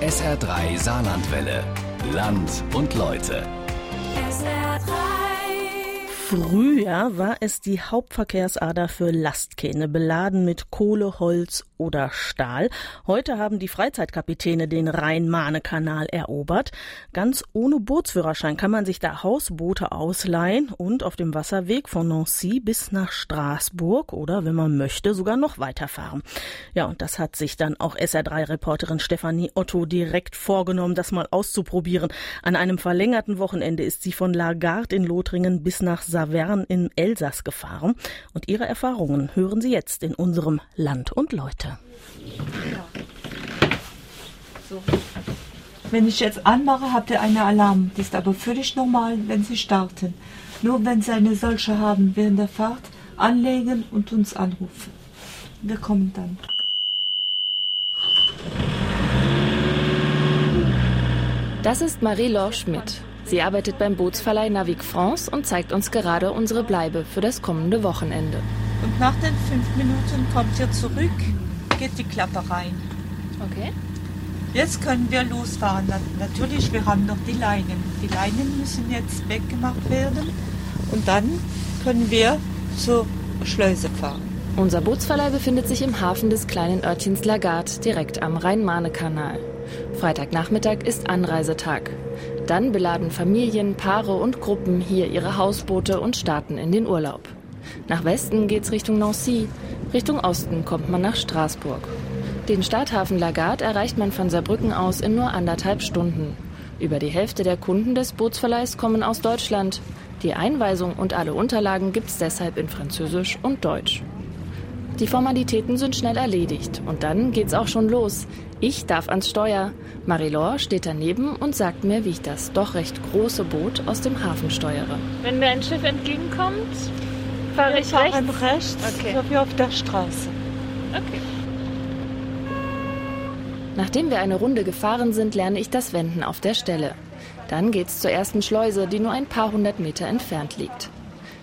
SR3 Saarlandwelle. Land und Leute. Früher war es die Hauptverkehrsader für Lastkähne, beladen mit Kohle, Holz oder Stahl. Heute haben die Freizeitkapitäne den Rhein-Maane-Kanal erobert. Ganz ohne Bootsführerschein kann man sich da Hausboote ausleihen und auf dem Wasserweg von Nancy bis nach Straßburg oder, wenn man möchte, sogar noch weiterfahren. Ja, und das hat sich dann auch SR3-Reporterin Stefanie Otto direkt vorgenommen, das mal auszuprobieren. An einem verlängerten Wochenende ist sie von Lagarde in Lothringen bis nach Saverne im Elsass gefahren. Und ihre Erfahrungen hören Sie jetzt in unserem Land und Leute. So. Wenn ich jetzt anmache, habt ihr einen Alarm. Das ist aber völlig normal, wenn Sie starten. Nur wenn Sie eine solche haben während der Fahrt, anlegen und uns anrufen. Wir kommen dann. Das ist Marie-Laure Schmidt. Sie arbeitet beim Bootsverleih Navic France und zeigt uns gerade unsere Bleibe für das kommende Wochenende. Und nach den fünf Minuten kommt ihr zurück geht die Klappe rein. Okay. Jetzt können wir losfahren. Natürlich, wir haben noch die Leinen. Die Leinen müssen jetzt weggemacht werden und dann können wir zur Schleuse fahren. Unser Bootsverleih befindet sich im Hafen des kleinen Örtchens Lagarde, direkt am Rhein-Maane-Kanal. Freitagnachmittag ist Anreisetag. Dann beladen Familien, Paare und Gruppen hier ihre Hausboote und starten in den Urlaub. Nach Westen geht's Richtung Nancy, Richtung Osten kommt man nach Straßburg. Den Starthafen Lagarde erreicht man von Saarbrücken aus in nur anderthalb Stunden. Über die Hälfte der Kunden des Bootsverleihs kommen aus Deutschland. Die Einweisung und alle Unterlagen gibt's deshalb in Französisch und Deutsch. Die Formalitäten sind schnell erledigt und dann geht's auch schon los. Ich darf ans Steuer. Marie-Laure steht daneben und sagt mir, wie ich das doch recht große Boot aus dem Hafen steuere. Wenn mir ein Schiff entgegenkommt, Fahre ich fahren rechts? rechts okay. so wie auf der Straße. Okay. Nachdem wir eine Runde gefahren sind, lerne ich das Wenden auf der Stelle. Dann geht's zur ersten Schleuse, die nur ein paar hundert Meter entfernt liegt.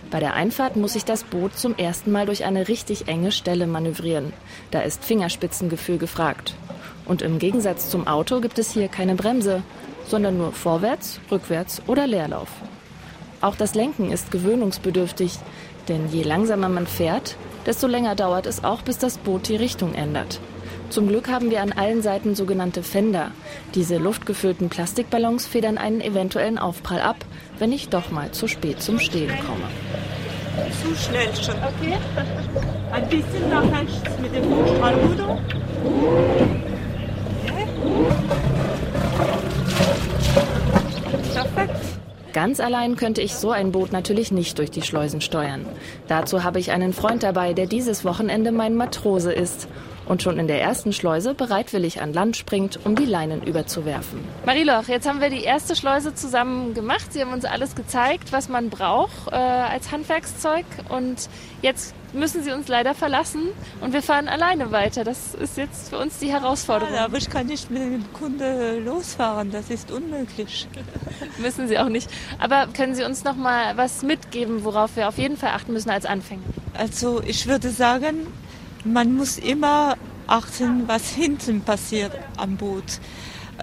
Bei der Einfahrt muss ich das Boot zum ersten Mal durch eine richtig enge Stelle manövrieren. Da ist Fingerspitzengefühl gefragt. Und im Gegensatz zum Auto gibt es hier keine Bremse, sondern nur vorwärts, rückwärts oder Leerlauf. Auch das Lenken ist gewöhnungsbedürftig, denn je langsamer man fährt, desto länger dauert es auch, bis das Boot die Richtung ändert. Zum Glück haben wir an allen Seiten sogenannte Fender. Diese luftgefüllten Plastikballons federn einen eventuellen Aufprall ab, wenn ich doch mal zu spät zum Stehen komme. Zu schnell schon. Okay. Ein bisschen nach rechts mit dem Strahlruder. Ganz allein könnte ich so ein Boot natürlich nicht durch die Schleusen steuern. Dazu habe ich einen Freund dabei, der dieses Wochenende mein Matrose ist und schon in der ersten Schleuse bereitwillig an Land springt, um die Leinen überzuwerfen. Mariloch, jetzt haben wir die erste Schleuse zusammen gemacht. Sie haben uns alles gezeigt, was man braucht äh, als Handwerkszeug. Und jetzt müssen Sie uns leider verlassen und wir fahren alleine weiter. Das ist jetzt für uns die Herausforderung. Ja, aber ich kann nicht mit dem Kunde losfahren. Das ist unmöglich. müssen Sie auch nicht. Aber können Sie uns noch mal was mitgeben, worauf wir auf jeden Fall achten müssen als Anfänger? Also ich würde sagen, man muss immer achten, was hinten passiert am Boot.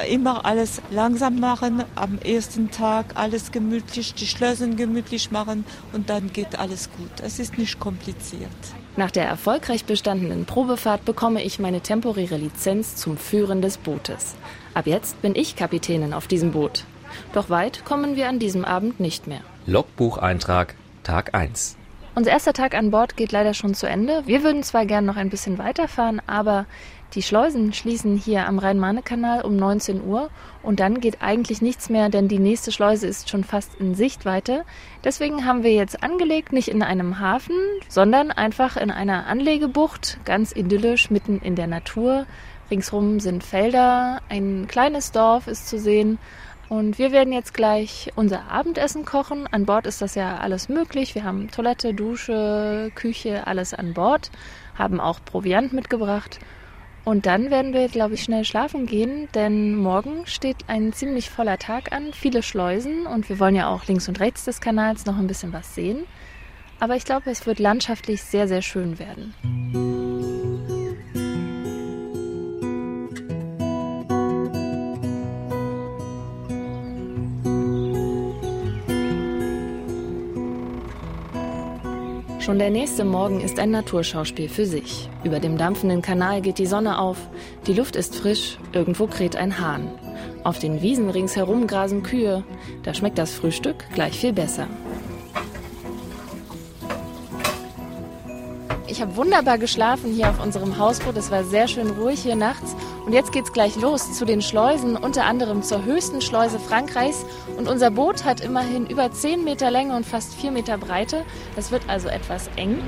Immer alles langsam machen, am ersten Tag alles gemütlich, die Schlösser gemütlich machen und dann geht alles gut. Es ist nicht kompliziert. Nach der erfolgreich bestandenen Probefahrt bekomme ich meine temporäre Lizenz zum Führen des Bootes. Ab jetzt bin ich Kapitänin auf diesem Boot. Doch weit kommen wir an diesem Abend nicht mehr. Logbucheintrag Tag 1. Unser erster Tag an Bord geht leider schon zu Ende. Wir würden zwar gern noch ein bisschen weiterfahren, aber die Schleusen schließen hier am Rhein-Maane-Kanal um 19 Uhr und dann geht eigentlich nichts mehr, denn die nächste Schleuse ist schon fast in Sichtweite. Deswegen haben wir jetzt angelegt, nicht in einem Hafen, sondern einfach in einer Anlegebucht, ganz idyllisch, mitten in der Natur. Ringsrum sind Felder, ein kleines Dorf ist zu sehen und wir werden jetzt gleich unser Abendessen kochen. An Bord ist das ja alles möglich. Wir haben Toilette, Dusche, Küche, alles an Bord, haben auch Proviant mitgebracht. Und dann werden wir, glaube ich, schnell schlafen gehen, denn morgen steht ein ziemlich voller Tag an, viele Schleusen und wir wollen ja auch links und rechts des Kanals noch ein bisschen was sehen. Aber ich glaube, es wird landschaftlich sehr, sehr schön werden. Schon der nächste Morgen ist ein Naturschauspiel für sich. Über dem dampfenden Kanal geht die Sonne auf, die Luft ist frisch, irgendwo kräht ein Hahn. Auf den Wiesen ringsherum grasen Kühe, da schmeckt das Frühstück gleich viel besser. Ich habe wunderbar geschlafen hier auf unserem Hausboot. Es war sehr schön ruhig hier nachts. Und jetzt geht's gleich los zu den Schleusen, unter anderem zur höchsten Schleuse Frankreichs. Und unser Boot hat immerhin über 10 Meter Länge und fast 4 Meter Breite. Das wird also etwas eng.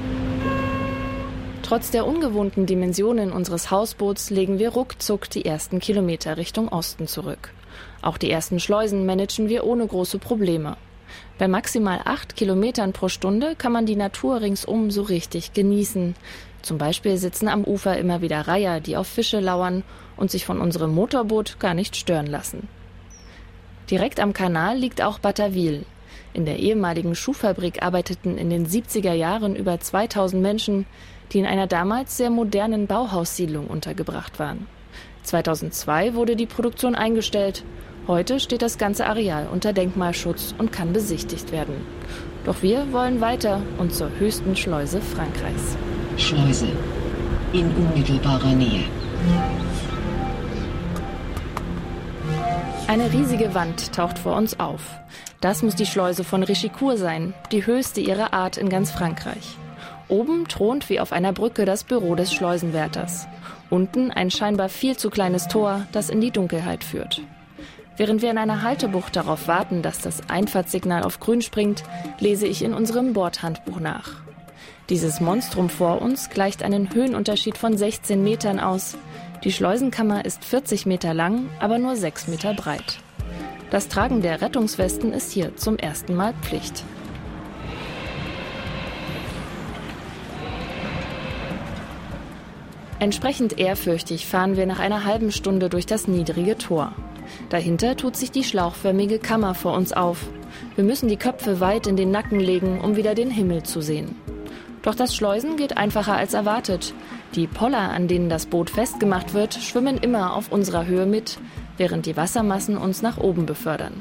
Trotz der ungewohnten Dimensionen unseres Hausboots legen wir ruckzuck die ersten Kilometer Richtung Osten zurück. Auch die ersten Schleusen managen wir ohne große Probleme. Bei maximal acht Kilometern pro Stunde kann man die Natur ringsum so richtig genießen. Zum Beispiel sitzen am Ufer immer wieder Reiher, die auf Fische lauern und sich von unserem Motorboot gar nicht stören lassen. Direkt am Kanal liegt auch Batauville. In der ehemaligen Schuhfabrik arbeiteten in den 70er Jahren über 2000 Menschen, die in einer damals sehr modernen Bauhaussiedlung untergebracht waren. 2002 wurde die Produktion eingestellt Heute steht das ganze Areal unter Denkmalschutz und kann besichtigt werden. Doch wir wollen weiter und zur höchsten Schleuse Frankreichs. Schleuse in unmittelbarer Nähe. Eine riesige Wand taucht vor uns auf. Das muss die Schleuse von Richicourt sein, die höchste ihrer Art in ganz Frankreich. Oben thront wie auf einer Brücke das Büro des Schleusenwärters. Unten ein scheinbar viel zu kleines Tor, das in die Dunkelheit führt. Während wir in einer Haltebucht darauf warten, dass das Einfahrtssignal auf grün springt, lese ich in unserem Bordhandbuch nach. Dieses Monstrum vor uns gleicht einen Höhenunterschied von 16 Metern aus. Die Schleusenkammer ist 40 Meter lang, aber nur 6 Meter breit. Das Tragen der Rettungswesten ist hier zum ersten Mal Pflicht. Entsprechend ehrfürchtig fahren wir nach einer halben Stunde durch das niedrige Tor. Dahinter tut sich die schlauchförmige Kammer vor uns auf. Wir müssen die Köpfe weit in den Nacken legen, um wieder den Himmel zu sehen. Doch das Schleusen geht einfacher als erwartet. Die Poller, an denen das Boot festgemacht wird, schwimmen immer auf unserer Höhe mit, während die Wassermassen uns nach oben befördern.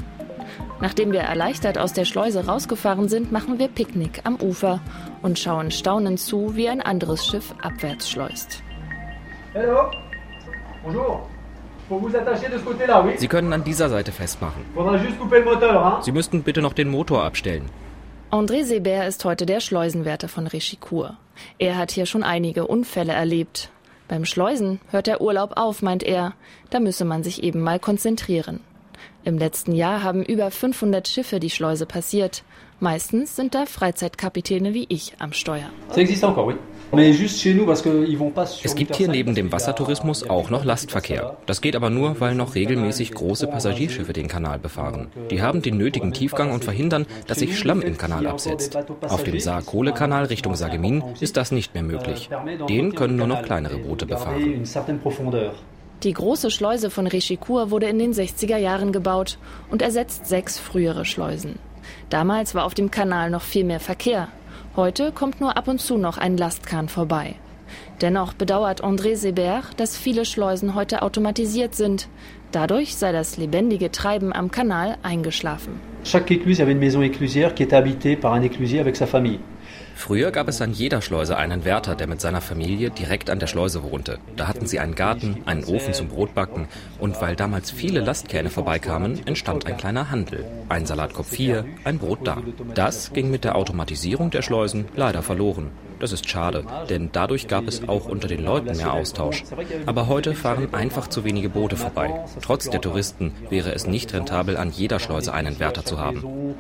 Nachdem wir erleichtert aus der Schleuse rausgefahren sind, machen wir Picknick am Ufer und schauen staunend zu, wie ein anderes Schiff abwärts schleust. Hallo. Bonjour. Sie können an dieser Seite festmachen. Sie müssten bitte noch den Motor abstellen. André Sebert ist heute der Schleusenwärter von Rechicourt. Er hat hier schon einige Unfälle erlebt. Beim Schleusen hört der Urlaub auf, meint er. Da müsse man sich eben mal konzentrieren. Im letzten Jahr haben über 500 Schiffe die Schleuse passiert. Meistens sind da Freizeitkapitäne wie ich am Steuer. Es gibt hier neben dem Wassertourismus auch noch Lastverkehr. Das geht aber nur, weil noch regelmäßig große Passagierschiffe den Kanal befahren. Die haben den nötigen Tiefgang und verhindern, dass sich Schlamm im Kanal absetzt. Auf dem Saar-Kohle-Kanal Richtung Sagemin ist das nicht mehr möglich. Den können nur noch kleinere Boote befahren. Die große Schleuse von Rechicourt wurde in den 60er Jahren gebaut und ersetzt sechs frühere Schleusen. Damals war auf dem Kanal noch viel mehr Verkehr. Heute kommt nur ab und zu noch ein Lastkahn vorbei. Dennoch bedauert André Sebert, dass viele Schleusen heute automatisiert sind. Dadurch sei das lebendige Treiben am Kanal eingeschlafen. Chaque écluse avait une maison éclusière qui était habitée par un éclusier avec sa famille. Früher gab es an jeder Schleuse einen Wärter, der mit seiner Familie direkt an der Schleuse wohnte. Da hatten sie einen Garten, einen Ofen zum Brotbacken und weil damals viele Lastkähne vorbeikamen, entstand ein kleiner Handel. Ein Salatkopf hier, ein Brot da. Das ging mit der Automatisierung der Schleusen leider verloren. Das ist schade, denn dadurch gab es auch unter den Leuten mehr Austausch. Aber heute fahren einfach zu wenige Boote vorbei. Trotz der Touristen wäre es nicht rentabel, an jeder Schleuse einen Wärter zu haben.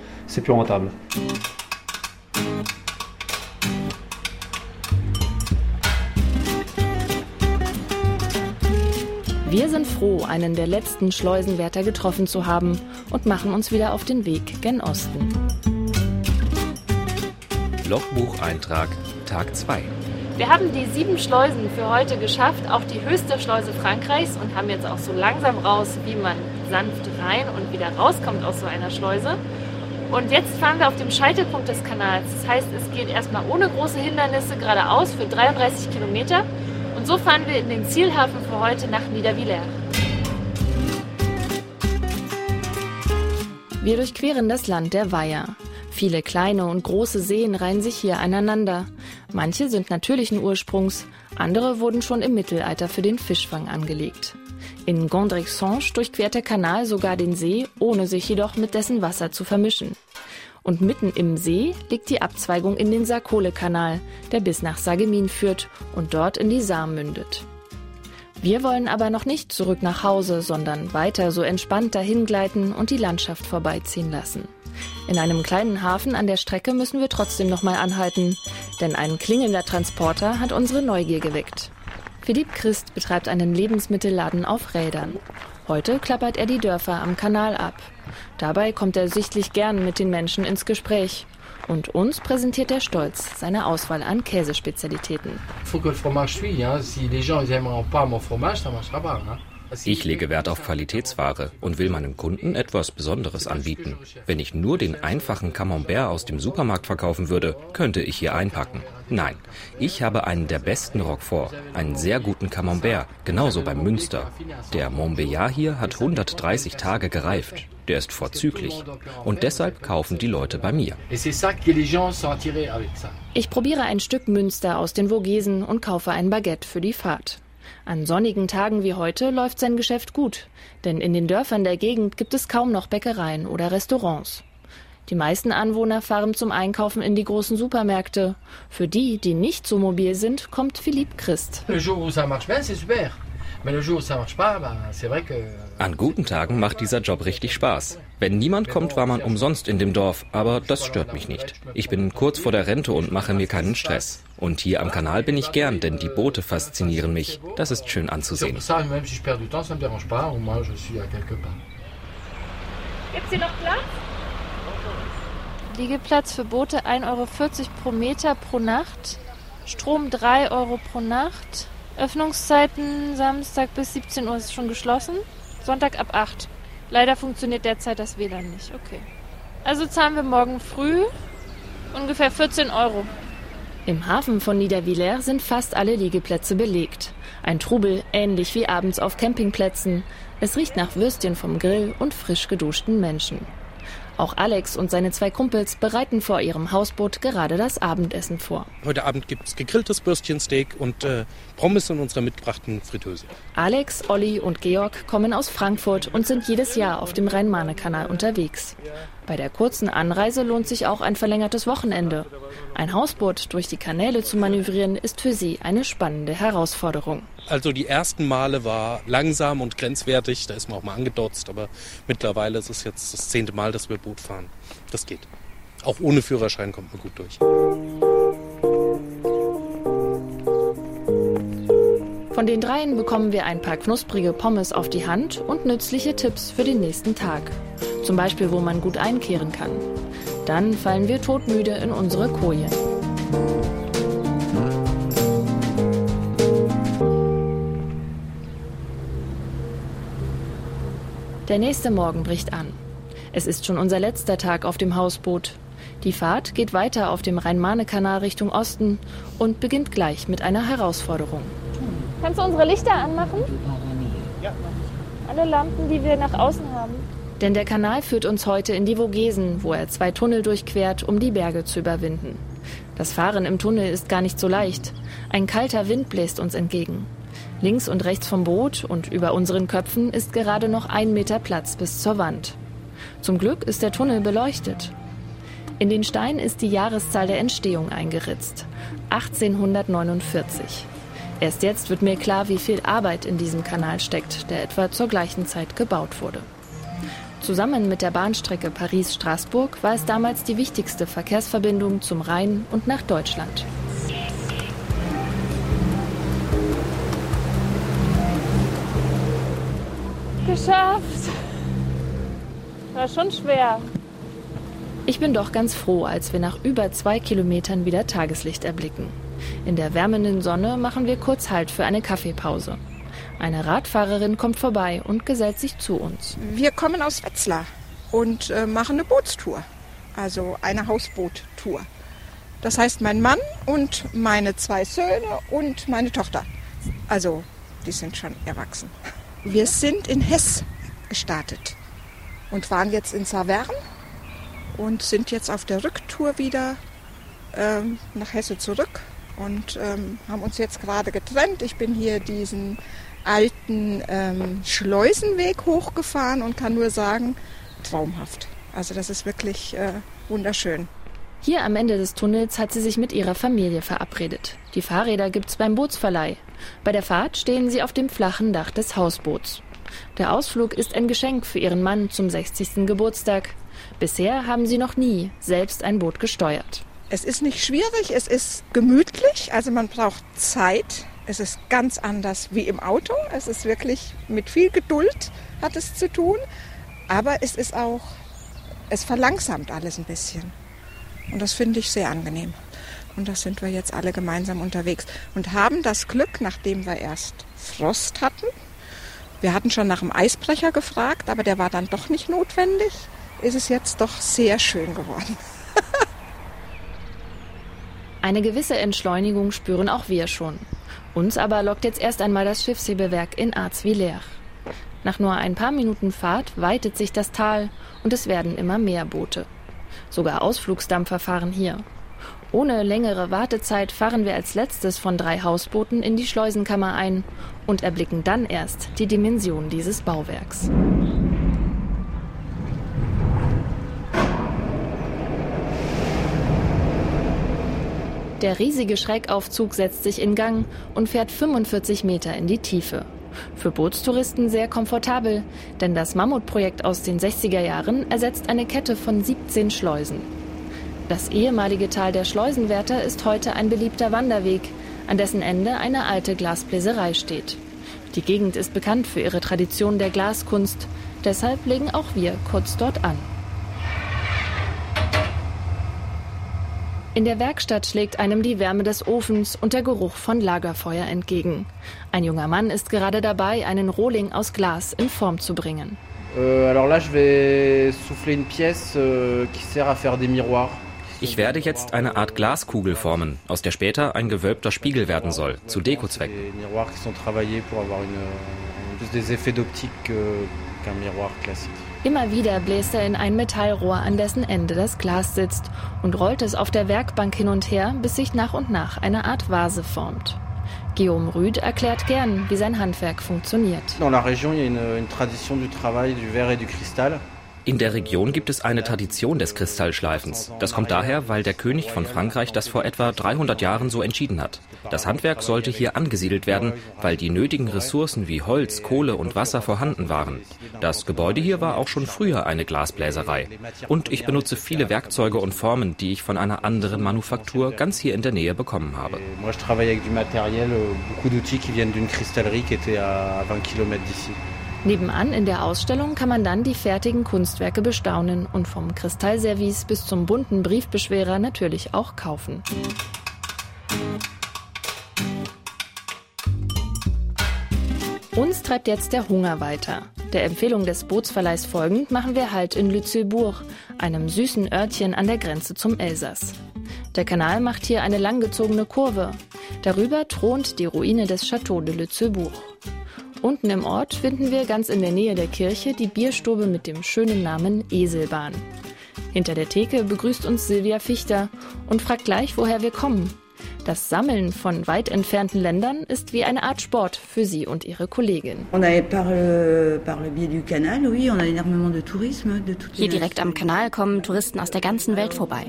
Wir sind froh, einen der letzten Schleusenwärter getroffen zu haben und machen uns wieder auf den Weg gen Osten. Logbucheintrag Tag 2. Wir haben die sieben Schleusen für heute geschafft, auch die höchste Schleuse Frankreichs und haben jetzt auch so langsam raus, wie man sanft rein und wieder rauskommt aus so einer Schleuse. Und jetzt fahren wir auf dem Scheitelpunkt des Kanals. Das heißt, es geht erstmal ohne große Hindernisse geradeaus für 33 Kilometer. So fahren wir in den Zielhafen für heute nach Niedervillers. Wir durchqueren das Land der Weiher. Viele kleine und große Seen reihen sich hier aneinander. Manche sind natürlichen Ursprungs, andere wurden schon im Mittelalter für den Fischfang angelegt. In Gondrexange durchquert der Kanal sogar den See, ohne sich jedoch mit dessen Wasser zu vermischen. Und mitten im See liegt die Abzweigung in den Sarkole-Kanal, der bis nach Sagemin führt und dort in die Saar mündet. Wir wollen aber noch nicht zurück nach Hause, sondern weiter so entspannt dahingleiten und die Landschaft vorbeiziehen lassen. In einem kleinen Hafen an der Strecke müssen wir trotzdem nochmal anhalten, denn ein klingelnder Transporter hat unsere Neugier geweckt. Philipp Christ betreibt einen Lebensmittelladen auf Rädern. Heute klappert er die Dörfer am Kanal ab. Dabei kommt er sichtlich gern mit den Menschen ins Gespräch. Und uns präsentiert er stolz seine Auswahl an Käsespezialitäten. Ich lege Wert auf Qualitätsware und will meinen Kunden etwas Besonderes anbieten. Wenn ich nur den einfachen Camembert aus dem Supermarkt verkaufen würde, könnte ich hier einpacken. Nein, ich habe einen der besten Roquefort, einen sehr guten Camembert, genauso beim Münster. Der Montbéliard hier hat 130 Tage gereift. Der ist vorzüglich. Und deshalb kaufen die Leute bei mir. Ich probiere ein Stück Münster aus den Vogesen und kaufe ein Baguette für die Fahrt. An sonnigen Tagen wie heute läuft sein Geschäft gut, denn in den Dörfern der Gegend gibt es kaum noch Bäckereien oder Restaurants. Die meisten Anwohner fahren zum Einkaufen in die großen Supermärkte. Für die, die nicht so mobil sind, kommt Philipp Christ. An guten Tagen macht dieser Job richtig Spaß. Wenn niemand kommt, war man umsonst in dem Dorf, aber das stört mich nicht. Ich bin kurz vor der Rente und mache mir keinen Stress. Und hier am Kanal bin ich gern, denn die Boote faszinieren mich. Das ist schön anzusehen. Gibt's hier noch Platz? Liegeplatz für Boote 1,40 Euro pro Meter pro Nacht. Strom 3 Euro pro Nacht. Öffnungszeiten Samstag bis 17 Uhr ist schon geschlossen. Sonntag ab 8. Leider funktioniert derzeit das WLAN nicht. Okay. Also zahlen wir morgen früh ungefähr 14 Euro. Im Hafen von Niedervillers sind fast alle Liegeplätze belegt. Ein Trubel, ähnlich wie abends auf Campingplätzen. Es riecht nach Würstchen vom Grill und frisch geduschten Menschen. Auch Alex und seine zwei Kumpels bereiten vor ihrem Hausboot gerade das Abendessen vor. Heute Abend gibt es gegrilltes Bürstchensteak und äh, Pommes in unserer mitgebrachten Fritteuse. Alex, Olli und Georg kommen aus Frankfurt und sind jedes Jahr auf dem Rhein-Maane-Kanal unterwegs. Bei der kurzen Anreise lohnt sich auch ein verlängertes Wochenende. Ein Hausboot durch die Kanäle zu manövrieren ist für sie eine spannende Herausforderung. Also die ersten Male war langsam und grenzwertig, da ist man auch mal angedotzt, aber mittlerweile ist es jetzt das zehnte Mal, dass wir Boot fahren. Das geht. Auch ohne Führerschein kommt man gut durch. Von den dreien bekommen wir ein paar knusprige Pommes auf die Hand und nützliche Tipps für den nächsten Tag. Zum Beispiel, wo man gut einkehren kann. Dann fallen wir todmüde in unsere Koje. Der nächste Morgen bricht an. Es ist schon unser letzter Tag auf dem Hausboot. Die Fahrt geht weiter auf dem Rhein-Maane-Kanal Richtung Osten und beginnt gleich mit einer Herausforderung. Kannst du unsere Lichter anmachen? Alle Lampen, die wir nach außen haben. Denn der Kanal führt uns heute in die Vogesen, wo er zwei Tunnel durchquert, um die Berge zu überwinden. Das Fahren im Tunnel ist gar nicht so leicht. Ein kalter Wind bläst uns entgegen. Links und rechts vom Boot und über unseren Köpfen ist gerade noch ein Meter Platz bis zur Wand. Zum Glück ist der Tunnel beleuchtet. In den Stein ist die Jahreszahl der Entstehung eingeritzt. 1849. Erst jetzt wird mir klar, wie viel Arbeit in diesem Kanal steckt, der etwa zur gleichen Zeit gebaut wurde. Zusammen mit der Bahnstrecke Paris-Straßburg war es damals die wichtigste Verkehrsverbindung zum Rhein und nach Deutschland. Geschafft! War schon schwer. Ich bin doch ganz froh, als wir nach über zwei Kilometern wieder Tageslicht erblicken. In der wärmenden Sonne machen wir kurz Halt für eine Kaffeepause. Eine Radfahrerin kommt vorbei und gesellt sich zu uns. Wir kommen aus Wetzlar und äh, machen eine Bootstour, also eine Hausboottour. Das heißt, mein Mann und meine zwei Söhne und meine Tochter. Also, die sind schon erwachsen. Wir sind in Hess gestartet und waren jetzt in Saverne und sind jetzt auf der Rücktour wieder ähm, nach Hesse zurück und ähm, haben uns jetzt gerade getrennt. Ich bin hier diesen alten ähm, Schleusenweg hochgefahren und kann nur sagen, traumhaft. Also das ist wirklich äh, wunderschön. Hier am Ende des Tunnels hat sie sich mit ihrer Familie verabredet. Die Fahrräder gibt's beim Bootsverleih. Bei der Fahrt stehen sie auf dem flachen Dach des Hausboots. Der Ausflug ist ein Geschenk für ihren Mann zum 60. Geburtstag. Bisher haben sie noch nie selbst ein Boot gesteuert. Es ist nicht schwierig, es ist gemütlich, also man braucht Zeit. Es ist ganz anders wie im Auto. Es ist wirklich mit viel Geduld hat es zu tun, aber es ist auch, es verlangsamt alles ein bisschen. Und das finde ich sehr angenehm. Und da sind wir jetzt alle gemeinsam unterwegs und haben das Glück, nachdem wir erst Frost hatten. Wir hatten schon nach dem Eisbrecher gefragt, aber der war dann doch nicht notwendig. Ist es jetzt doch sehr schön geworden. Eine gewisse Entschleunigung spüren auch wir schon. Uns aber lockt jetzt erst einmal das Schiffshebewerk in Arzwiller. Nach nur ein paar Minuten Fahrt weitet sich das Tal und es werden immer mehr Boote. Sogar Ausflugsdampfer fahren hier. Ohne längere Wartezeit fahren wir als letztes von drei Hausbooten in die Schleusenkammer ein und erblicken dann erst die Dimension dieses Bauwerks. Der riesige Schrägaufzug setzt sich in Gang und fährt 45 Meter in die Tiefe. Für Bootstouristen sehr komfortabel, denn das Mammutprojekt aus den 60er Jahren ersetzt eine Kette von 17 Schleusen. Das ehemalige Tal der Schleusenwärter ist heute ein beliebter Wanderweg, an dessen Ende eine alte Glasbläserei steht. Die Gegend ist bekannt für ihre Tradition der Glaskunst, deshalb legen auch wir kurz dort an. In der Werkstatt schlägt einem die Wärme des Ofens und der Geruch von Lagerfeuer entgegen. Ein junger Mann ist gerade dabei, einen Rohling aus Glas in Form zu bringen. Euh, une euh, qui des miroirs. Ich werde jetzt eine Art Glaskugel formen, aus der später ein gewölbter Spiegel werden soll, zu Dekozwecken. Immer wieder bläst er in ein Metallrohr, an dessen Ende das Glas sitzt, und rollt es auf der Werkbank hin und her, bis sich nach und nach eine Art Vase formt. Guillaume Rüd erklärt gern, wie sein Handwerk funktioniert. Région, il y a une, une tradition du travail du verre et du cristal. In der Region gibt es eine Tradition des Kristallschleifens. Das kommt daher, weil der König von Frankreich das vor etwa 300 Jahren so entschieden hat. Das Handwerk sollte hier angesiedelt werden, weil die nötigen Ressourcen wie Holz, Kohle und Wasser vorhanden waren. Das Gebäude hier war auch schon früher eine Glasbläserei. Und ich benutze viele Werkzeuge und Formen, die ich von einer anderen Manufaktur ganz hier in der Nähe bekommen habe. Moi, je travaille avec du matériel, euh, beaucoup d'outils qui viennent d'une cristallerie qui était à 20 km d'ici. Nebenan in der Ausstellung kann man dann die fertigen Kunstwerke bestaunen und vom Kristallservice bis zum bunten Briefbeschwerer natürlich auch kaufen. Uns treibt jetzt der Hunger weiter. Der Empfehlung des Bootsverleihs folgend machen wir Halt in Lützelbourg, einem süßen Örtchen an der Grenze zum Elsass. Der Kanal macht hier eine langgezogene Kurve. Darüber thront die Ruine des Château de Lützelbourg. Unten im Ort finden wir ganz in der Nähe der Kirche die Bierstube mit dem schönen Namen Eselbahn. Hinter der Theke begrüßt uns Silvia Fichter und fragt gleich, woher wir kommen. Das Sammeln von weit entfernten Ländern ist wie eine Art Sport für sie und ihre Kollegin. Hier direkt am Kanal kommen Touristen aus der ganzen Welt vorbei.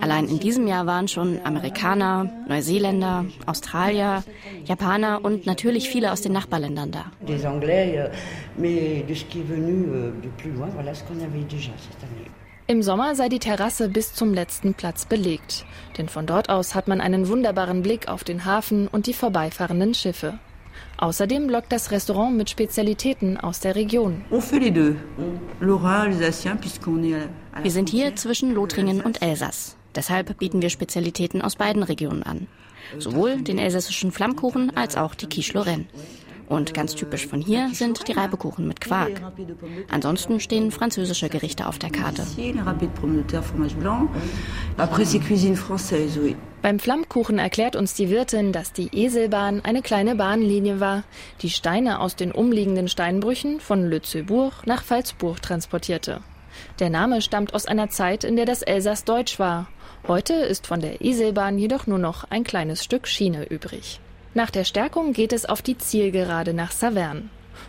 Allein in diesem Jahr waren schon Amerikaner, Neuseeländer, Australier, Japaner und natürlich viele aus den Nachbarländern da. Im Sommer sei die Terrasse bis zum letzten Platz belegt, denn von dort aus hat man einen wunderbaren Blick auf den Hafen und die vorbeifahrenden Schiffe. Außerdem lockt das Restaurant mit Spezialitäten aus der Region. Wir sind hier zwischen Lothringen und Elsass. Deshalb bieten wir Spezialitäten aus beiden Regionen an. Sowohl den elsässischen Flammkuchen als auch die Quiche Lorraine. Und ganz typisch von hier sind die Reibekuchen mit Quark. Ansonsten stehen französische Gerichte auf der Karte. Beim Flammkuchen erklärt uns die Wirtin, dass die Eselbahn eine kleine Bahnlinie war, die Steine aus den umliegenden Steinbrüchen von Lützelburg nach Pfalzburg transportierte. Der Name stammt aus einer Zeit, in der das Elsass deutsch war. Heute ist von der Iselbahn jedoch nur noch ein kleines Stück Schiene übrig. Nach der Stärkung geht es auf die Zielgerade nach Saverne.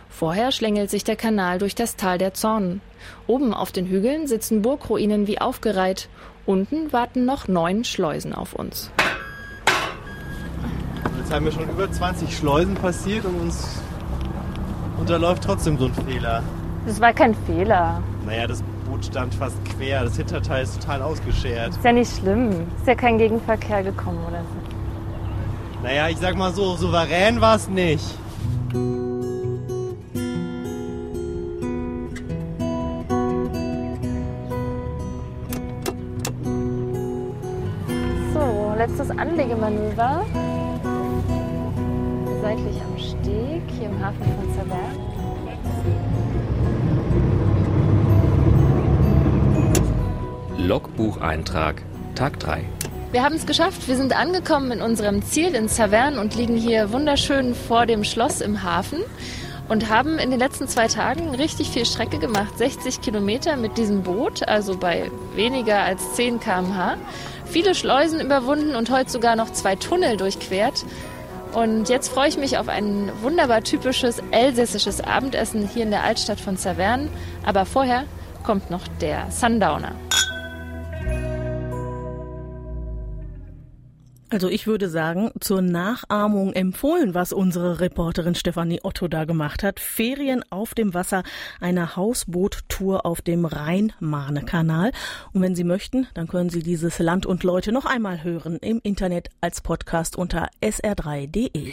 Vorher schlängelt sich der Kanal durch das Tal der Zornen. Oben auf den Hügeln sitzen Burgruinen wie aufgereiht. Unten warten noch neun Schleusen auf uns. Jetzt haben wir schon über 20 Schleusen passiert und uns unterläuft trotzdem so ein Fehler. Das war kein Fehler. Naja, das stand fast quer, das Hinterteil ist total ausgeschert. Ist ja nicht schlimm. Ist ja kein Gegenverkehr gekommen oder so. Naja, ich sag mal so, souverän war es nicht. So, letztes Anlegemanöver. Seitlich am Steg, hier im Hafen von Saverne. Logbucheintrag, Tag 3. Wir haben es geschafft. Wir sind angekommen in unserem Ziel in Saverne und liegen hier wunderschön vor dem Schloss im Hafen und haben in den letzten zwei Tagen richtig viel Strecke gemacht. 60 Kilometer mit diesem Boot, also bei weniger als 10 km/h. Viele Schleusen überwunden und heute sogar noch zwei Tunnel durchquert. Und jetzt freue ich mich auf ein wunderbar typisches elsässisches Abendessen hier in der Altstadt von Saverne. Aber vorher kommt noch der Sundowner. Also ich würde sagen, zur Nachahmung empfohlen, was unsere Reporterin Stefanie Otto da gemacht hat. Ferien auf dem Wasser, eine Hausboottour auf dem Rhein-Marne-Kanal. Und wenn Sie möchten, dann können Sie dieses Land und Leute noch einmal hören im Internet als Podcast unter sr3.de.